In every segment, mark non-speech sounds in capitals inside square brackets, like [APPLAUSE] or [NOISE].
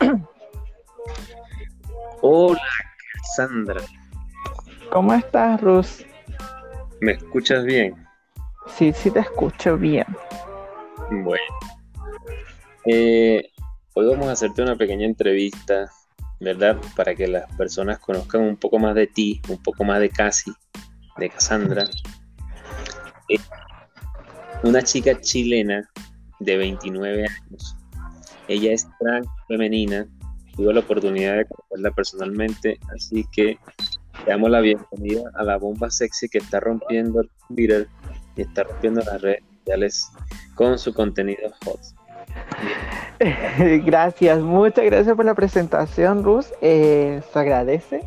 [CLEARS THROAT] Hola, Sandra. ¿Cómo estás, Rus? ¿Me escuchas bien? Sí, sí te escucho bien. Bueno. Eh, hoy vamos a hacerte una pequeña entrevista, ¿verdad? Para que las personas conozcan un poco más de ti, un poco más de Casi, de Cassandra. [LAUGHS] Eh, una chica chilena de 29 años. Ella es trans femenina. Tuve la oportunidad de conocerla personalmente, así que le damos la bienvenida a la bomba sexy que está rompiendo el Twitter y está rompiendo las redes sociales con su contenido hot. [LAUGHS] Gracias, muchas gracias por la presentación, Rus. Eh, se agradece.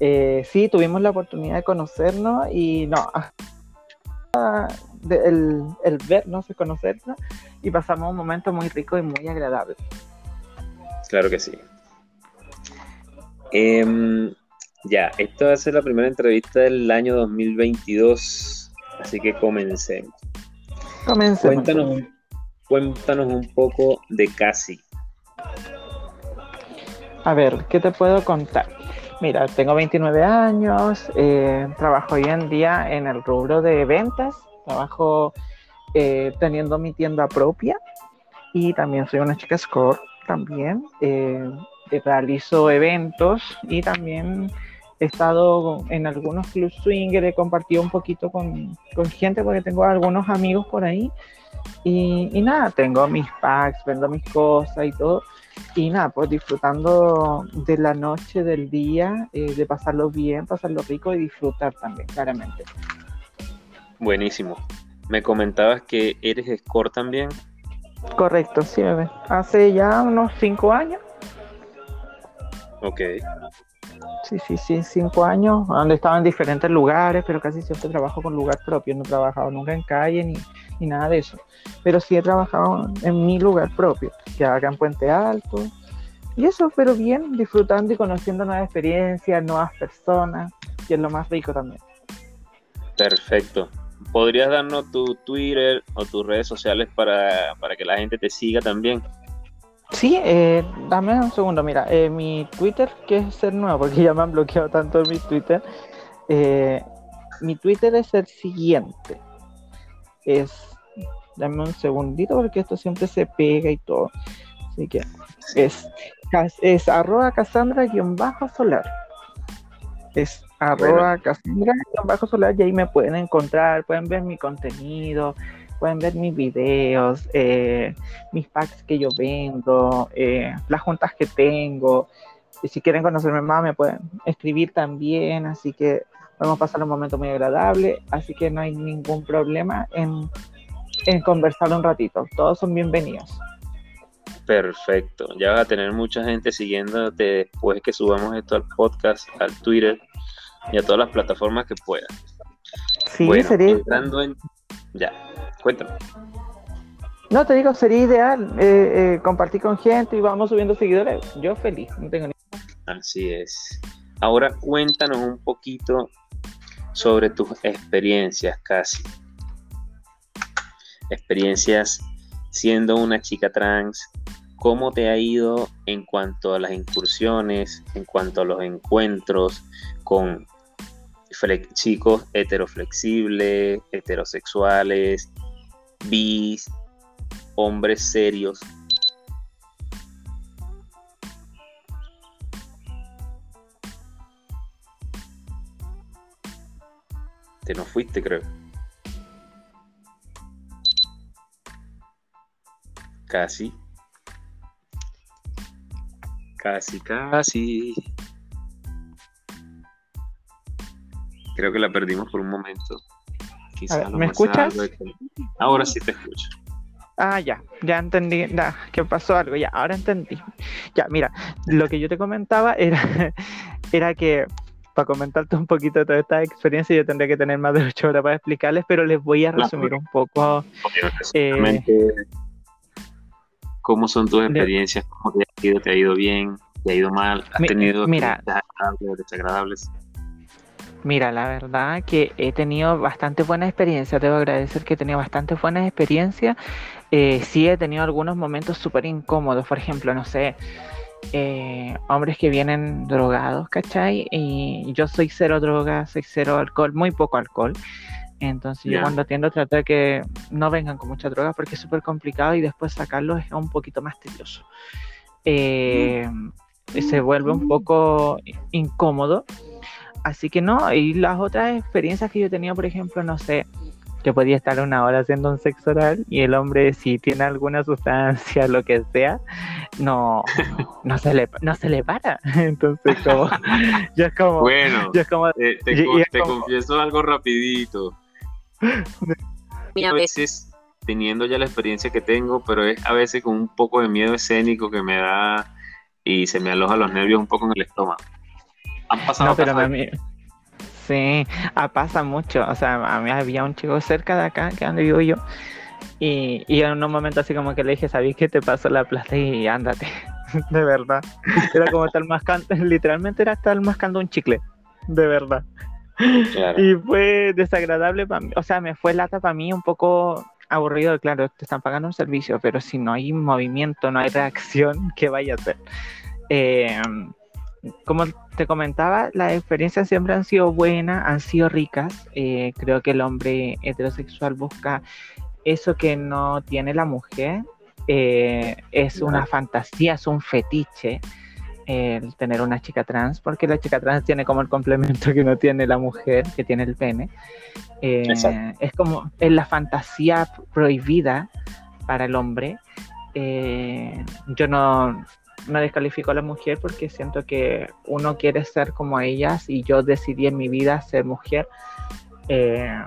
Eh, sí, tuvimos la oportunidad de conocernos y no, el, el vernos y conocernos y pasamos un momento muy rico y muy agradable. Claro que sí. Em, ya, esto va a ser la primera entrevista del año 2022, así que comencemos. Comencemos. Cuéntanos, cuéntanos un poco de Casi. A ver, ¿qué te puedo contar? Mira, tengo 29 años, eh, trabajo hoy en día en el rubro de ventas, trabajo eh, teniendo mi tienda propia y también soy una chica score también. Eh, realizo eventos y también he estado en algunos clubs swinger, he compartido un poquito con, con gente porque tengo algunos amigos por ahí y, y, nada, tengo mis packs, vendo mis cosas y todo. Y nada, pues disfrutando de la noche, del día, eh, de pasarlo bien, pasarlo rico y disfrutar también, claramente. Buenísimo. Me comentabas que eres score también. Correcto, sí, bebé. Hace ya unos cinco años. Ok. Sí, sí, sí, cinco años, donde estaba en diferentes lugares, pero casi siempre trabajo con lugar propio, no he trabajado nunca en calle ni, ni nada de eso. Pero sí he trabajado en mi lugar propio, que acá en Puente Alto. Y eso, pero bien, disfrutando y conociendo nuevas experiencias, nuevas personas, y es lo más rico también. Perfecto. ¿Podrías darnos tu Twitter o tus redes sociales para, para que la gente te siga también? Sí, eh, dame un segundo, mira, eh, mi Twitter, que es el nuevo, porque ya me han bloqueado tanto en mi Twitter, eh, mi Twitter es el siguiente, es, dame un segundito porque esto siempre se pega y todo, así que es, es arroba Cassandra-solar, es arroba Cassandra-solar y ahí me pueden encontrar, pueden ver mi contenido, pueden ver mis videos, eh, mis packs que yo vendo, eh, las juntas que tengo. Y si quieren conocerme más, me pueden escribir también. Así que a pasar un momento muy agradable. Así que no hay ningún problema en, en conversar un ratito. Todos son bienvenidos. Perfecto. Ya vas a tener mucha gente siguiéndote después que subamos esto al podcast, al Twitter y a todas las plataformas que puedan. Sí, sería. Entrando en... Ya, Cuéntame. No, te digo, sería ideal eh, eh, compartir con gente y vamos subiendo seguidores. Yo feliz, no tengo ni. Así es. Ahora cuéntanos un poquito sobre tus experiencias, casi. Experiencias siendo una chica trans. ¿Cómo te ha ido en cuanto a las incursiones, en cuanto a los encuentros con chicos heteroflexibles, heterosexuales, bis, hombres serios. Te no fuiste, creo. Casi. Casi, casi. Creo que la perdimos por un momento. ¿Me escuchas? Ahora sí te escucho. Ah, ya, ya entendí, ya, que pasó algo, ya, ahora entendí. Ya, mira, lo que yo te comentaba era, [LAUGHS] era que para comentarte un poquito de toda esta experiencia, yo tendría que tener más de ocho horas para explicarles, pero les voy a resumir un poco. Eh, ¿Cómo son tus experiencias? ¿Cómo te ha ido? ¿Te ha ido bien? ¿Te ha ido mal? ¿Has tenido mira, desagradables? Mira, la verdad que he tenido bastante buena experiencia, debo agradecer que he tenido bastante buena experiencia. Eh, sí he tenido algunos momentos súper incómodos, por ejemplo, no sé, eh, hombres que vienen drogados, ¿cachai? Y yo soy cero droga, soy cero alcohol, muy poco alcohol. Entonces yo cuando atiendo trato de que no vengan con mucha droga porque es súper complicado y después sacarlos es un poquito más tedioso. Eh, se vuelve un poco incómodo. Así que no, y las otras experiencias que yo tenía, por ejemplo, no sé, que podía estar una hora haciendo un sexo oral y el hombre si tiene alguna sustancia, lo que sea, no, no se le, no se le para. [LAUGHS] Entonces como, yo es como, bueno, eh, te, confieso algo rapidito. a veces teniendo ya la experiencia que tengo, pero es a veces con un poco de miedo escénico que me da y se me aloja los nervios un poco en el estómago. Han pasado no, pero mí, Sí, ah, pasa mucho. O sea, a mí había un chico cerca de acá, que donde vivo yo, y, y en un momento así como que le dije, ¿sabéis que te paso la plata y ándate? [LAUGHS] de verdad. Era como estar mascando, [LAUGHS] literalmente era estar mascando un chicle, de verdad. Y fue desagradable para mí, o sea, me fue lata para mí un poco aburrido, claro, te están pagando un servicio, pero si no hay movimiento, no hay reacción, [LAUGHS] ¿qué vaya a hacer? Eh, como te comentaba, las experiencias siempre han sido buenas, han sido ricas. Eh, creo que el hombre heterosexual busca eso que no tiene la mujer. Eh, es una fantasía, es un fetiche el tener una chica trans, porque la chica trans tiene como el complemento que no tiene la mujer, que tiene el pene. Eh, es como es la fantasía prohibida para el hombre. yo no, no descalifico a la mujer porque siento que uno quiere ser como ellas y yo decidí en mi vida ser mujer. Eh,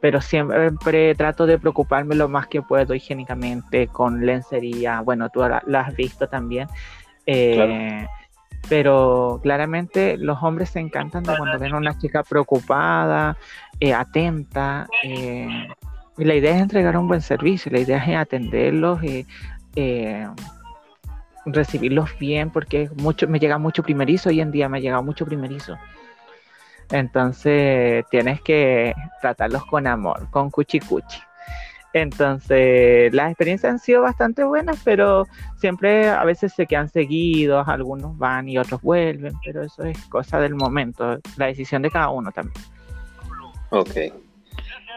pero siempre trato de preocuparme lo más que puedo higiénicamente con lencería. Bueno, tú la has visto también. Eh, pero claramente los hombres se encantan de cuando ven a una chica preocupada, eh, atenta. y la idea es entregar un buen servicio, la idea es atenderlos, y recibirlos bien porque mucho, me llega mucho primerizo, hoy en día me ha llegado mucho primerizo. Entonces tienes que tratarlos con amor, con cuchi cuchi. Entonces las experiencias han sido bastante buenas, pero siempre a veces se quedan seguidos, algunos van y otros vuelven, pero eso es cosa del momento, la decisión de cada uno también. Ok.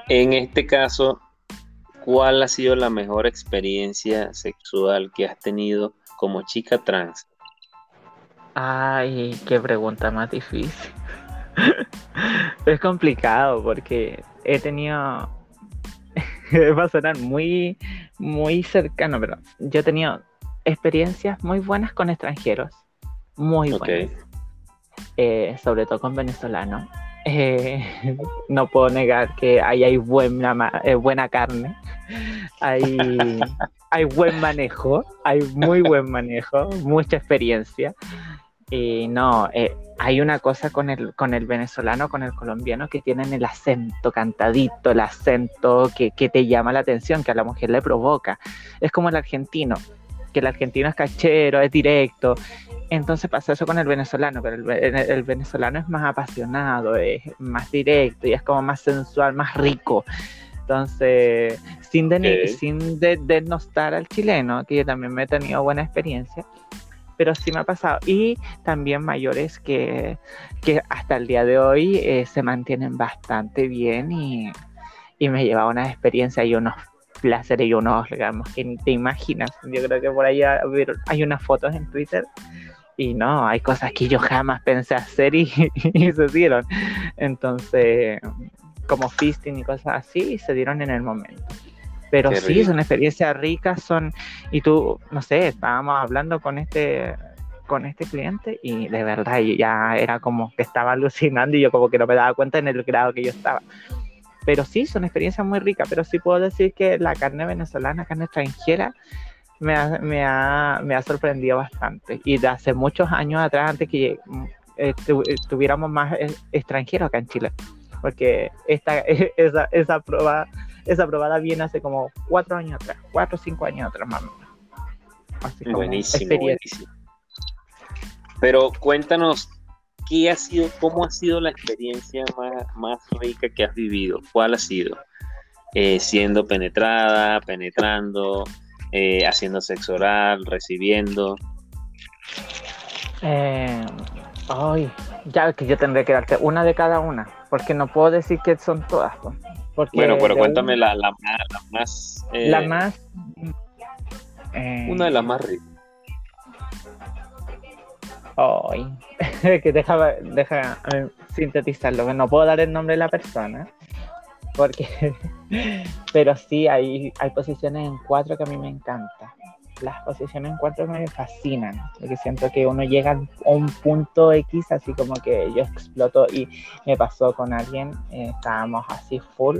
En este caso, ¿cuál ha sido la mejor experiencia sexual que has tenido como chica trans? Ay, qué pregunta más difícil. [LAUGHS] es complicado porque he tenido. [LAUGHS] Va a sonar muy, muy cercano, pero yo he tenido experiencias muy buenas con extranjeros. Muy buenas. Eh, sobre todo con venezolanos. Eh, [LAUGHS] no puedo negar que ahí hay buena, eh, buena carne. Hay, [LAUGHS] hay buen manejo, hay muy buen manejo, mucha experiencia. Y no, eh, hay una cosa con el, con el venezolano, con el colombiano, que tienen el acento cantadito, el acento que, te llama la atención, que a la mujer le provoca. Es como el argentino, que el argentino es cachero, es directo. Entonces pasa eso con el venezolano, pero el, el venezolano es más apasionado, es más directo y es como más sensual, más rico. Entonces, sin, sin denostar al chileno, que yo también me he tenido buena experiencia, pero sí me ha pasado. Y también mayores que, que hasta el día de hoy eh, se mantienen bastante bien y, y me lleva una experiencia y unos placeres y unos digamos, que ni te imaginas. Yo creo que por ahí hay unas fotos en Twitter y no, hay cosas que yo jamás pensé hacer y, [LAUGHS] y se dieron. Entonces, como fisting y cosas así, se dieron en el momento. Pero sí, son experiencias ricas, son, y tú, no sé, estábamos hablando con este con este cliente y de verdad ya era como que estaba alucinando y yo como que no me daba cuenta en el grado que yo estaba. Pero sí, son experiencias muy ricas, pero sí puedo decir que la carne venezolana, carne extranjera, me ha, me ha, me ha sorprendido bastante. Y de hace muchos años atrás, antes que eh, tuviéramos más extranjeros acá en Chile porque esta, [LAUGHS] esa, esa, prueba, esa probada viene hace como cuatro años atrás, cuatro o cinco años atrás más o menos. buenísimo, buenísimo. Pero cuéntanos, ¿qué ha sido, cómo ha sido la experiencia más, rica que has vivido? ¿Cuál ha sido? Eh, siendo penetrada, penetrando, eh, haciendo sexo oral, recibiendo. Eh, ay, ya que yo tendré que darte una de cada una, porque no puedo decir que son todas. Porque bueno, pero cuéntame la, la, más. La más. Eh, una de las más ricas. Ay, [LAUGHS] que deja, deja eh, sintetizarlo, que no puedo dar el nombre de la persona. Porque, [LAUGHS] pero sí, hay, hay posiciones en cuatro que a mí me encantan. Las posiciones en cuatro me fascinan, porque siento que uno llega a un punto X, así como que yo exploto y me pasó con alguien, eh, estábamos así full,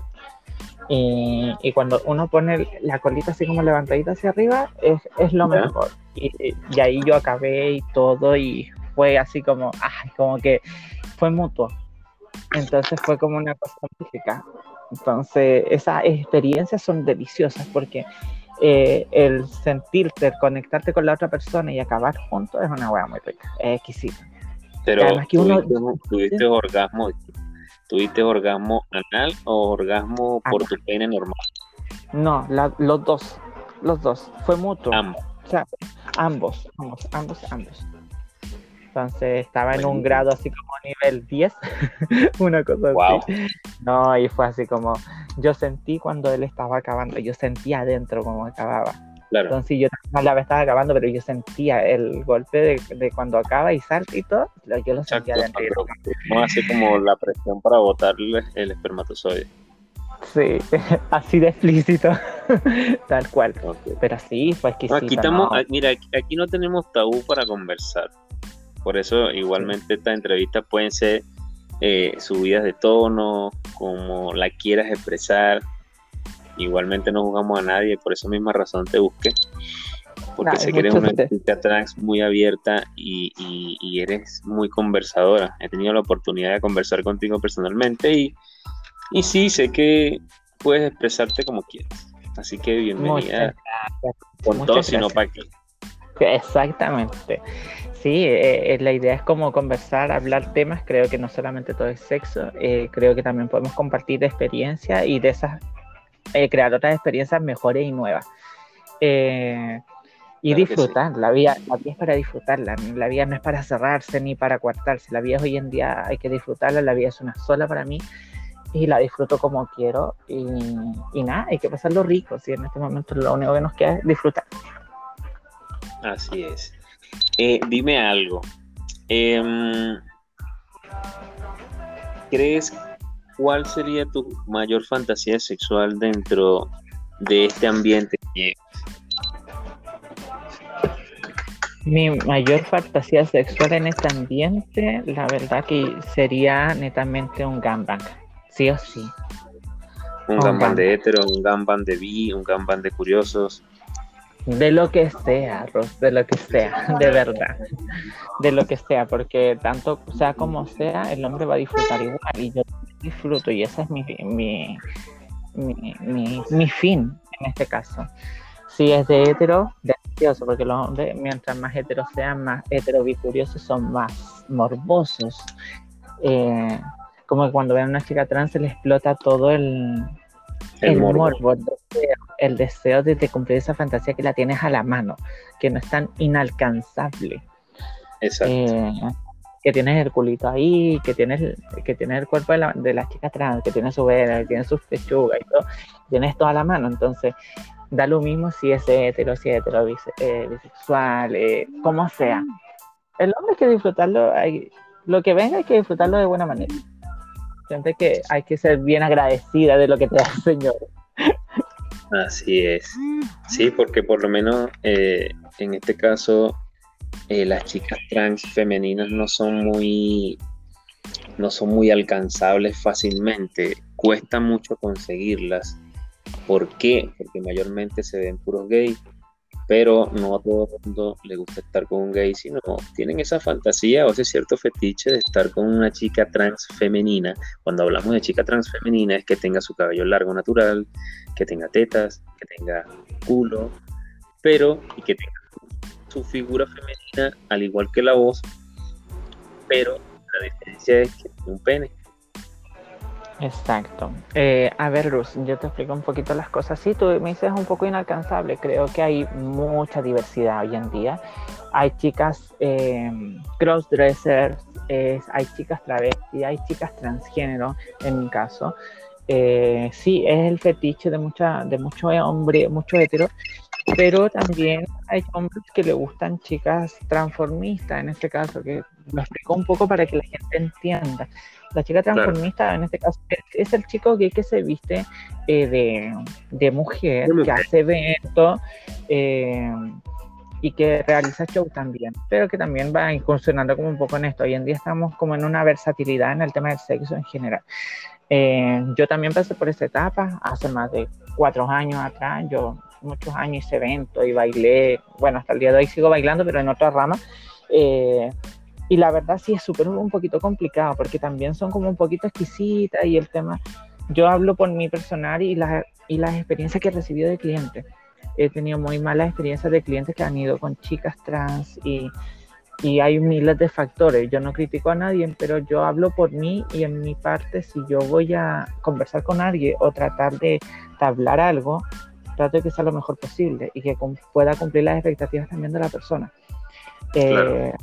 y, y, cuando uno pone la colita así como levantadita hacia arriba, es, es lo mejor. Y, y, ahí yo acabé y todo, y fue así como, ay, como que fue mutuo. Entonces fue como una cosa mágica. Entonces, esas experiencias son deliciosas porque eh, el sentirte, conectarte con la otra persona y acabar juntos es una hueá muy rica, es exquisita. Pero, que ¿tuviste, orgasmo? ¿Tuviste orgasmo anal o orgasmo por tu pene normal? No, los dos, los dos, fue mutuo. Ambos. O sea, ambos, ambos, ambos, ambos. Entonces estaba en un grado así como nivel 10, [LAUGHS] una cosa así. No, y fue así como, yo sentí cuando él estaba acabando, yo sentía adentro como acababa. Claro. Entonces yo no la estaba acabando, pero yo sentía el golpe de, cuando acaba y salta y todo, yo lo sentía adentro. No hace como la presión para botarle el espermatozoide. Sí, [LAUGHS] así de explícito, [LAUGHS] tal cual. Pero sí, fue exquisito. aquí estamos, mira, aquí no tenemos tabú para conversar. Por eso igualmente estas entrevistas pueden ser eh, subidas de tono, como la quieras expresar. Igualmente no jugamos a nadie, por esa misma razón te busqué. Porque sé que eres una chica trans muy abierta y, eres muy conversadora. He tenido la oportunidad de conversar contigo personalmente y, y sí, sé que puedes expresarte como quieras. Así que bienvenida con todo, sino para qué. Exactamente. Sí, eh, eh, la idea es como conversar, hablar temas, creo que no solamente todo es sexo, eh, creo que también podemos compartir experiencias y de esas crear otras experiencias mejores y nuevas. y disfrutar, la, vida, la vida es para disfrutarla, la vida no es para cerrarse ni para coartarse, la vida hoy en día hay que disfrutarla, la vida es una sola para mí y la disfruto como quiero y, y nada, hay que pasarlo rico, si en este momento lo único que nos queda es disfrutar. Así es. Eh, dime algo. Em, ¿Crees cuál sería tu mayor fantasía sexual dentro de este ambiente Mi mayor fantasía sexual en este ambiente, la verdad que sería netamente un gangbang, sí o sí. Un, un de hetero, un gangbang de bi, un gangbang de curiosos. De lo que sea, Ros, de lo que sea, de verdad. De lo que sea, porque tanto sea como sea, el hombre va a disfrutar igual y yo disfruto y ese es mi, mi, mi, mi, fin en este caso. Si es de hetero, delicioso, porque los hombres, mientras más heteros sean, más heterobicuriosos son más morbosos. Eh, como cuando ven a una chica trans se le explota todo el, el, morbo, el deseo, de, cumplir esa fantasía que la tienes a la mano, que no es tan inalcanzable. Exacto. Eh, que tienes el culito ahí, que tienes, que tienes el cuerpo de, la, de las chicas trans, que tienes su vena, que tienes sus pechugas y todo, tienes todo a la mano. Entonces, da lo mismo si es hetero, si es hetero, eh, bisexual, eh, como sea. El hombre hay que disfrutarlo, hay, lo que venga hay que disfrutarlo de buena manera. Siempre que hay que ser bien agradecida de lo que te da el Señor. Así es. Sí, porque por lo menos eh, en este caso eh, las chicas trans femeninas no son muy no son muy alcanzables fácilmente. Cuesta mucho conseguirlas. ¿Por qué? Porque mayormente se ven puros gays pero no a todo el mundo le gusta estar con un gay, sino tienen esa fantasía o ese cierto fetiche de estar con una chica trans femenina. Cuando hablamos de chica trans femenina es que tenga su cabello largo natural, que tenga tetas, que tenga culo, pero y que tenga su figura femenina al igual que la voz, pero la diferencia es que tiene un pene. Exacto. Eh, a ver, Luz, yo te explico un poquito las cosas. Sí, tú me dices un poco inalcanzable. Creo que hay mucha diversidad hoy en día. Hay chicas eh, crossdressers, hay chicas travestis, hay chicas transgénero, en mi caso. Eh, sí, es el fetiche de, mucha, de mucho hetero, pero también hay hombres que le gustan chicas transformistas, en este caso, que lo explico un poco para que la gente entienda. La chica transformista, en este caso, es el chico gay que se viste eh, de, mujer, que hace eventos eh, y que realiza show también, pero que también va incursionando como un poco en esto. Hoy en día estamos como en una versatilidad en el tema del sexo en general. Eh, yo también pasé por esta etapa hace más de cuatro años atrás. Yo muchos años hice eventos y bailé, bueno, hasta el día de hoy sigo bailando, pero en otra rama. Eh, y la verdad sí es súper un poquito complicado porque también son como un poquito exquisitas y el tema, yo hablo por mi personal y, la, y las experiencias que he recibido de clientes. He tenido muy malas experiencias de clientes que han ido con chicas trans y y hay miles de factores. Yo no critico a nadie, pero yo hablo por mí y en mi parte, si yo voy a conversar con alguien o tratar de hablar algo, trato de que sea lo mejor posible y que pueda cumplir las expectativas también de la persona. Eh,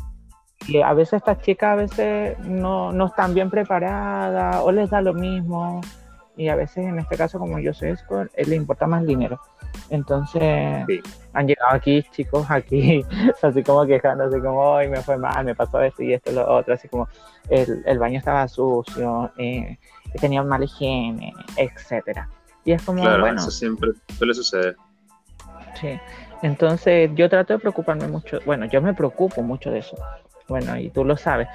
y a veces estas chicas a veces no, no están bien preparadas o les da lo mismo y a veces en este caso como yo soy escort, eh, le importa más dinero. Entonces han llegado aquí chicos aquí [LAUGHS] así como quejándose como hoy me fue mal, me pasó esto y esto y lo otro, así como el, el baño estaba sucio, eh, tenía mala higiene, etcétera. Y es como claro, bueno, eso siempre suele suceder. Sí. Entonces yo trato de preocuparme mucho, bueno, yo me preocupo mucho de eso bueno, y tú lo sabes,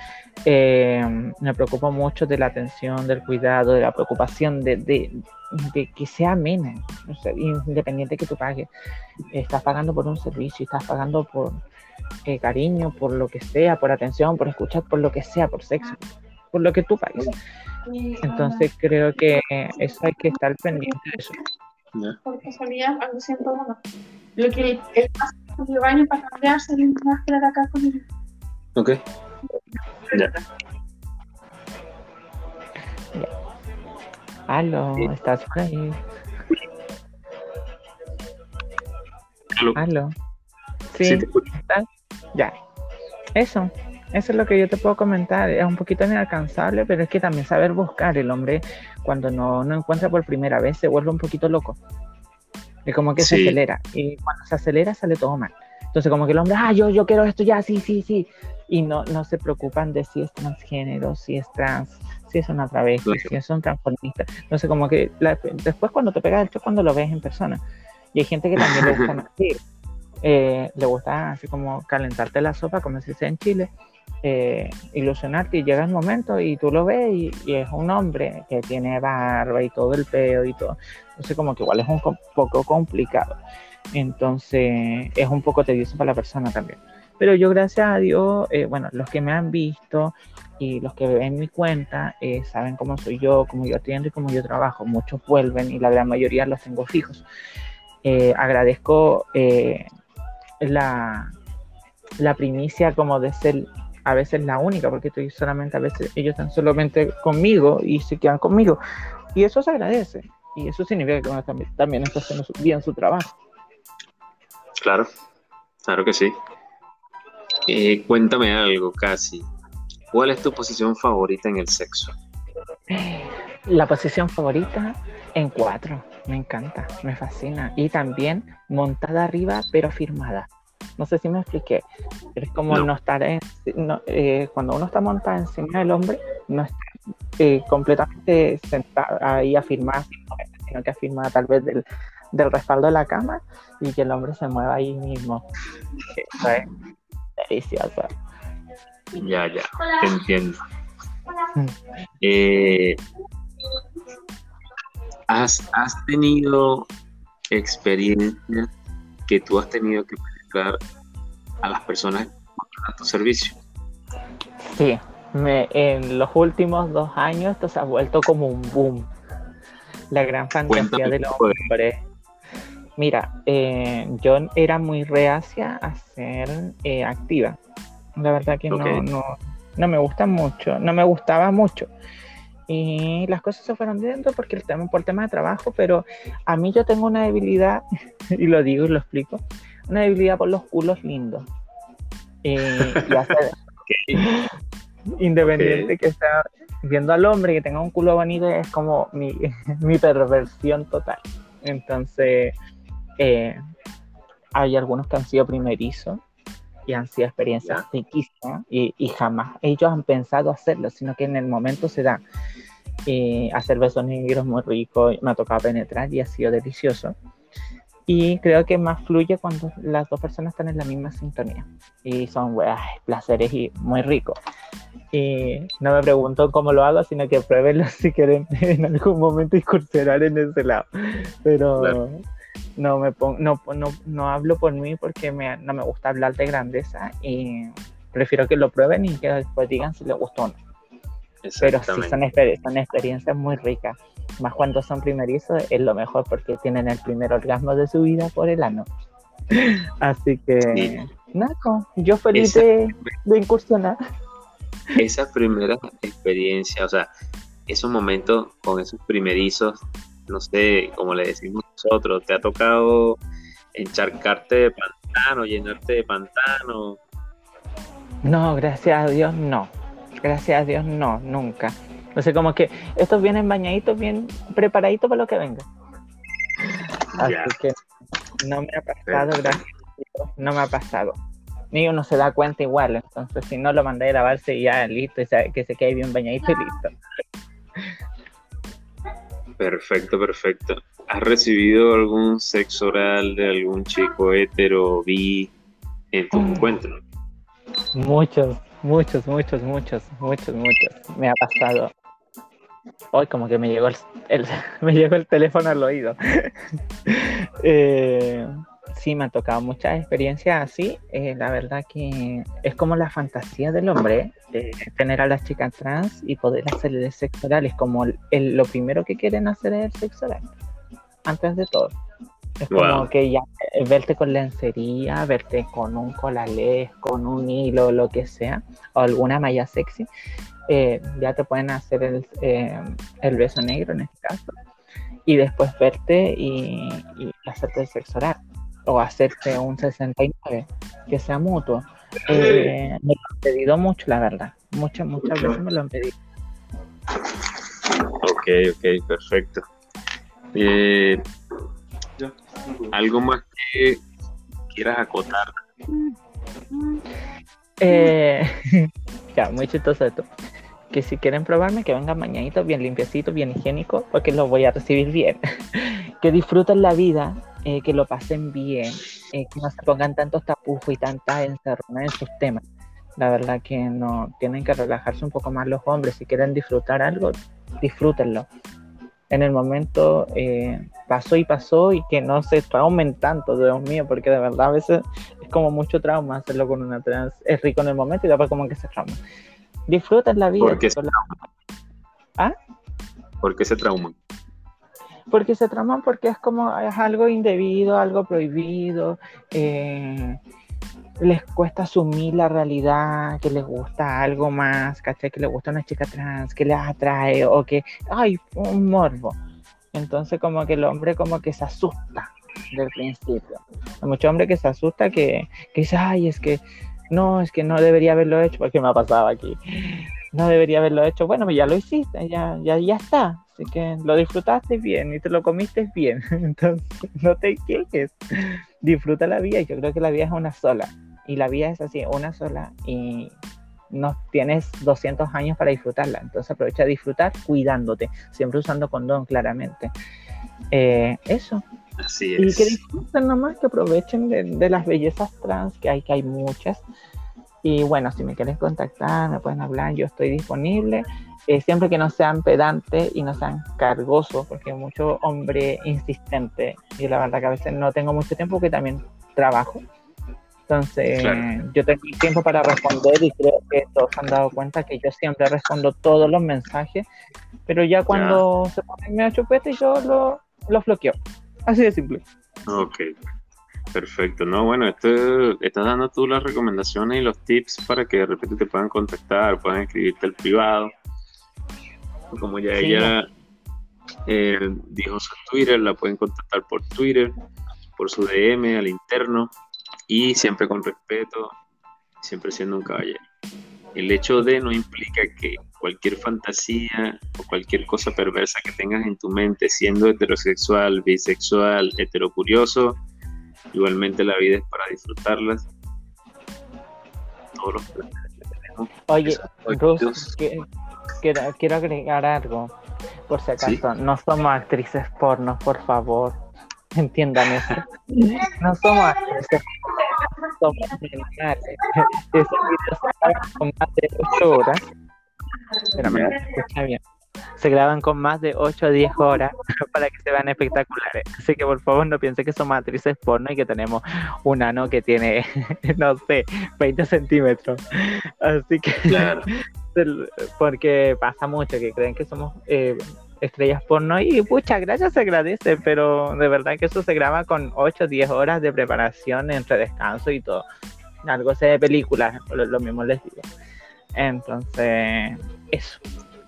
eh, me preocupo mucho de la atención, del cuidado, de la preocupación, de, de, que sea amena, independiente que tú pagues. Estás pagando por un servicio, estás pagando por eh, cariño, por lo que sea, por atención, por escuchar, por lo que sea, por sexo, por lo que tú pagues. Entonces creo que eso hay que estar pendiente de eso. Por casualidad, algo siento Lo que es el baño para cambiarse, el de acá con el Ok. Ya. Aló, ¿estás por ahí? Aló. Aló. Sí, ¿estás? Ya. Eso. Eso es lo que yo te puedo comentar. Es un poquito inalcanzable, pero es que también saber buscar. El hombre, cuando no, no encuentra por primera vez, se vuelve un poquito loco. Es como que se acelera. Y cuando se acelera, sale todo mal. Entonces, como que el hombre, ah, yo, yo quiero esto ya, sí, sí, sí y no, no se preocupan de si es transgénero, si es trans, si es una travesti, si es un transformista. No sé, como que después cuando te pegas el shock cuando lo ves en persona. Y hay gente que también le gusta [LAUGHS] mentir. Eh, le gusta así como calentarte la sopa, como se dice en Chile, eh, ilusionarte y llega el momento y tú lo ves y, y, es un hombre que tiene barba y todo el peo y todo. Entonces como que igual es un poco complicado. Entonces es un poco tedioso para la persona también. Pero yo, gracias a Dios, eh, bueno, los que me han visto y los que ven mi cuenta eh, saben cómo soy yo, cómo yo atiendo y cómo yo trabajo. Muchos vuelven y la gran mayoría los tengo fijos. Eh, agradezco la, primicia como de ser a veces la única, porque estoy solamente, a veces ellos están solamente conmigo y se quedan conmigo. Y eso se agradece. Y eso significa que uno también, también está haciendo bien su trabajo. Claro, claro que sí. Eh, cuéntame algo, casi. ¿Cuál es tu posición favorita en el sexo? La posición favorita en cuatro. Me encanta, me fascina. Y también montada arriba, pero firmada. No sé si me expliqué. Es como no, estar en, eh, cuando uno está montada encima del hombre, no está eh, completamente sentada ahí afirmada, sino que afirmada tal vez del, del respaldo de la cama y que el hombre se mueva ahí mismo. Eso es deliciosa. Ya, ya, te entiendo. Eh, ¿has, ¿Has tenido experiencias que tú has tenido que explicar a las personas a tu servicio? Sí, me, en los últimos dos años esto se ha vuelto como un boom. La gran fantasía del hombre. Mira, eh, yo era muy reacia a ser eh, activa. La verdad que no, no, no, me gusta mucho, no me gustaba mucho. y las cosas se fueron dentro porque el tema, por el tema de trabajo, pero a mí yo tengo una debilidad, [LAUGHS] y lo digo y lo explico, una debilidad por los culos lindos. Eh, y hacer, [LAUGHS] independiente que sea viendo al hombre que tenga un culo bonito es como mi, [LAUGHS] mi perversión total. Entonces, eh, hay algunos que han sido primerizos y han sido experiencias riquísimas y, y, jamás ellos han pensado hacerlo, sino que en el momento se da. Eh, hacer besos negros muy rico, me ha tocado penetrar y ha sido delicioso. Y creo que más fluye cuando las dos personas están en la misma sintonía y son placeres y muy ricos. Y no me pregunto cómo lo hago, sino que pruébenlo [LAUGHS] si quieren en algún momento incursionar en ese lado. Pero no me pongo, no, no, no, hablo por mí porque me, no me gusta hablar de grandeza y prefiero que lo prueben y que después digan si les gustó o no. Pero sí, son, son experiencias muy ricas. Más cuando son primerizos es lo mejor porque tienen el primer orgasmo de su vida por el ano. [LAUGHS] Así que, nada, yo feliz de, de incursionar. Esa primera experiencia, o sea, esos momentos con esos primerizos no sé, como le decimos nosotros, te ha tocado encharcarte de pantano, llenarte de pantano. No, gracias a Dios no. Gracias a Dios no, nunca. O sea, como que estos vienen bañaditos, bien preparaditos para lo que venga. Así que no me ha pasado, gracias a Dios, no me ha pasado. Ni uno se da cuenta igual, entonces si no lo mandé a lavarse y ya listo, y que se quede bien bañadito y listo. Perfecto, perfecto. ¿Has recibido algún sexo oral de algún chico hetero, bi en tu mm. encuentro? Muchos, muchos, muchos, muchos, muchos, muchos. Me ha pasado. Hoy como que me llegó el, [LAUGHS] me llegó el teléfono al oído. [LAUGHS] eh, sí me ha tocado muchas experiencias así. Eh, la verdad que es como la fantasía del hombre, de tener a las chicas trans y poder hacer el sexo oral. Es como el, lo primero que quieren hacer es el sexo oral, antes de todo. Es como que ya eh, verte con lencería, verte con un colalés, con un hilo, lo que sea, o alguna malla sexy, eh, ya te pueden hacer el, el beso negro en este caso y después verte y, y, hacerte el sexo oral o hacerte un 69 que sea mutuo. Eh, me lo han pedido mucho, la verdad. Muchas, muchas veces me lo han pedido. Ok, ok, perfecto. Eh, ¿Algo más que quieras acotar? Eh, [LAUGHS] ya, muy chistoso esto. Que si quieren probarme, que vengan mañanitos, bien limpiecitos, bien higiénicos, porque los voy a recibir bien. [LAUGHS] que disfruten la vida eh, que lo pasen bien, eh, que no se pongan tantos tapujos y tantas encerronas en sus temas. La verdad que no tienen que relajarse un poco más los hombres. Si quieren disfrutar algo, disfrútenlo. En el momento eh, pasó y pasó y que no se traumen tanto, Dios mío, porque de verdad a veces es como mucho trauma hacerlo con una trans. Es rico en el momento y después como que se trauma. Disfruten la vida. ¿Por qué se trauma? ¿Ah? ¿Por qué se trauman? Porque se traman porque es como es algo indebido, algo prohibido, eh, les cuesta asumir la realidad, que les gusta algo más, ¿cachai? Que les gusta una chica trans, que les atrae o que, ay, un morbo. Entonces como que el hombre como que se asusta del principio. Hay mucho hombre que se asusta que, que dice, ay, es que no, es que no debería haberlo hecho, porque me ha pasado aquí. No debería haberlo hecho. Bueno, ya lo hiciste, ya, ya, ya está. Así que lo disfrutaste bien y te lo comiste bien. [LAUGHS] Entonces, no te quejes. Disfruta la vida. Yo creo que la vida es una sola. Y la vida es así, una sola. Y no tienes 200 años para disfrutarla. Entonces aprovecha de disfrutar cuidándote. Siempre usando condón, claramente. Eh, eso. Así es. Y que disfruten nomás, que aprovechen de, de las bellezas trans, que hay, que hay muchas. Y bueno, si me quieren contactar, me pueden hablar, yo estoy disponible. Eh, siempre que no sean pedantes y no sean cargosos, porque mucho hombre insistente y la verdad que a veces no tengo mucho tiempo porque también trabajo. Entonces, yo tengo tiempo para responder y creo que todos han dado cuenta que yo siempre respondo todos los mensajes, pero ya cuando se ponen medio chupete yo lo, lo bloqueo. Así de simple. Ok, perfecto. No, bueno, esto, estás dando tú las recomendaciones y los tips para que de repente te puedan contactar, puedan escribirte al privado Como ya ella eh, dijo su Twitter, la pueden contactar por Twitter, por su DM al interno y siempre con respeto, siempre siendo un caballero. El hecho de no implica que cualquier fantasía o cualquier cosa perversa que tengas en tu mente, siendo heterosexual, bisexual, heterocurioso, igualmente la vida es para disfrutarlas. Todos los Oye, Rus, quiero, quiero agregar algo, por si acaso. No somos actrices porno, por favor. Entiendan eso. No somos actrices somos criminales. Videos se graban con más de 8 horas. Escucha bien. Se graban con más de 8 o 10 horas para que se vean espectaculares. Así que por favor no piensen que somos actrices porno y que tenemos un ano que tiene, [LAUGHS] no sé, 20 centímetros. Así que, claro. Porque pasa mucho que creen que somos eh, estrellas porno y muchas gracias se agradece, pero de verdad que eso se graba con 8 o 10 horas de preparación entre descanso y todo. Algo se de películas, lo, mismo les digo. Entonces, eso.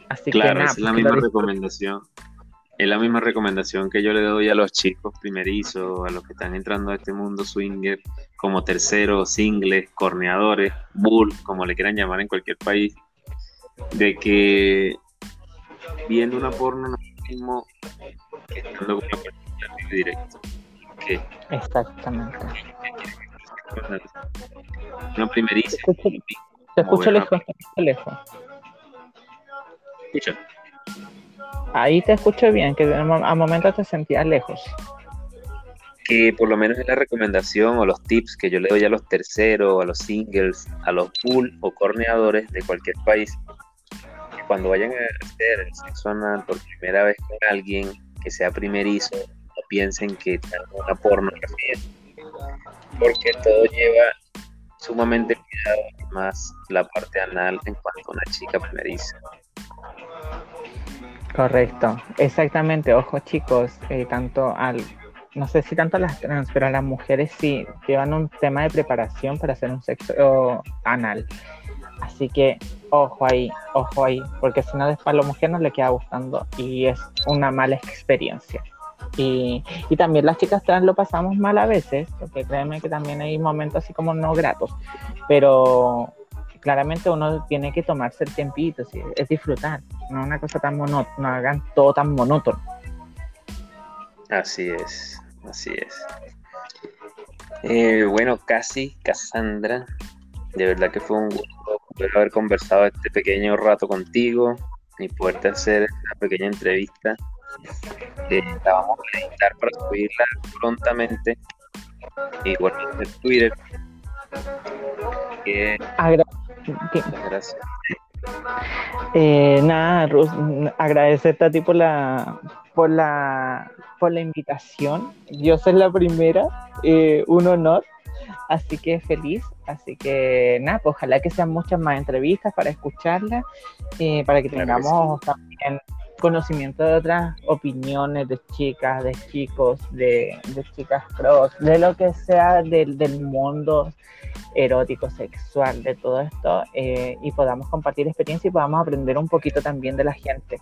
Así claro, que es la misma recomendación. Es la misma recomendación que yo le doy a los chicos primerizos, a los que están entrando a este mundo swinger, como terceros, singles, corneadores, bull, como le quieran llamar en cualquier país, de que viendo una porno no es mismo que estando con una persona directo. Exactamente. Una primeriza. Te escucho, lejos, te escucho lejos. Escucha. Ahí te escucho bien, que a momentos te sentías lejos. Que por lo menos es la recomendación o los tips que yo le doy a los terceros, a los singles, a los pool o corneadores de cualquier país, cuando vayan a hacer el sexo anal por primera vez con alguien que sea primerizo, no piensen que es una pornografía, porque todo lleva sumamente cuidado, más la parte anal en cuanto a una chica primeriza. Correcto, exactamente. Ojo chicos, eh, tanto al, no sé si tanto a las trans, pero a las mujeres sí llevan un tema de preparación para hacer un sexo anal. Así que ojo ahí, ojo ahí, porque si no después a la mujer no le queda gustando y es una mala experiencia. Y, y, también las chicas trans lo pasamos mal a veces, porque créeme que también hay momentos así como no gratos, pero claramente uno tiene que tomarse el tiempito, es disfrutar, no una cosa tan monótona, no hagan todo tan monótono. Así es, así es. Eh, bueno, casi, Cassandra, de verdad que fue un gusto poder haber conversado este pequeño rato contigo y poderte hacer una pequeña entrevista. Eh, la vamos a editar para subirla prontamente. Igual en Twitter. gracias. Eh, nada, Rus, agradecerte a ti por la, por la, por la invitación. Yo soy la primera, eh, un honor. Así que feliz, así que nada, pues ojalá que sean muchas más entrevistas para escucharlas, eh, para que tengamos también conocimiento de otras opiniones de chicas, de chicos, de, chicas cross, de lo que sea del, mundo erótico, sexual, de todo esto, eh, y podamos compartir experiencia y podamos aprender un poquito también de la gente.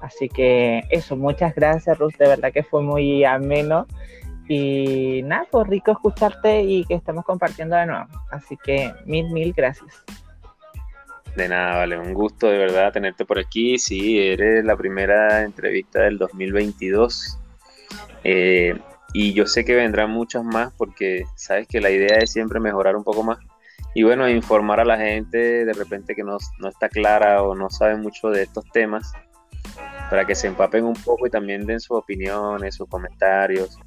Así que eso, muchas gracias Ruth, de verdad que fue muy ameno y nada, pues rico escucharte y que estemos compartiendo de nuevo. Así que mil, mil gracias. De nada, vale, un gusto de verdad tenerte por aquí. Sí, eres la primera entrevista del 2022. Eh, y yo sé que vendrán muchas más porque sabes que la idea es siempre mejorar un poco más. Y bueno, informar a la gente de repente que no, no está clara o no sabe mucho de estos temas para que se empapen un poco y también den sus opiniones, sus comentarios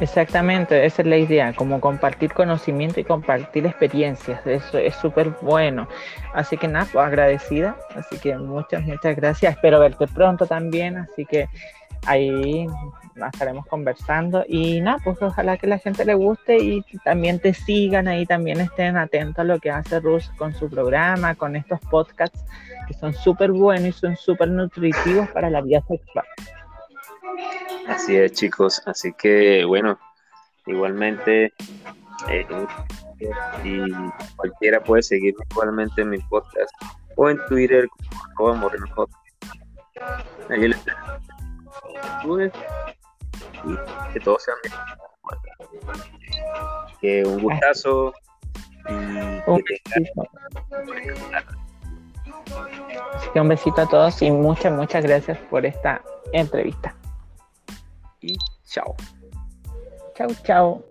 Exactamente, esa es la idea, como compartir conocimiento y compartir experiencias, eso es súper bueno. Así que nada, pues agradecida, así que muchas, muchas gracias, espero verte pronto también, así que ahí estaremos conversando y nada, pues ojalá que la gente le guste y también te sigan ahí, también estén atentos a lo que hace Rus con su programa, con estos podcasts que son súper buenos y son súper nutritivos para la vida sexual. Así es, chicos. Así que, bueno, igualmente, eh, y cualquiera puede seguir igualmente en mi podcast o en Twitter como Moreno les y que todos sean bien. Que un gustazo y Un besito. Un besito a todos y muchas, muchas gracias por esta entrevista. e tchau. Tchau, tchau.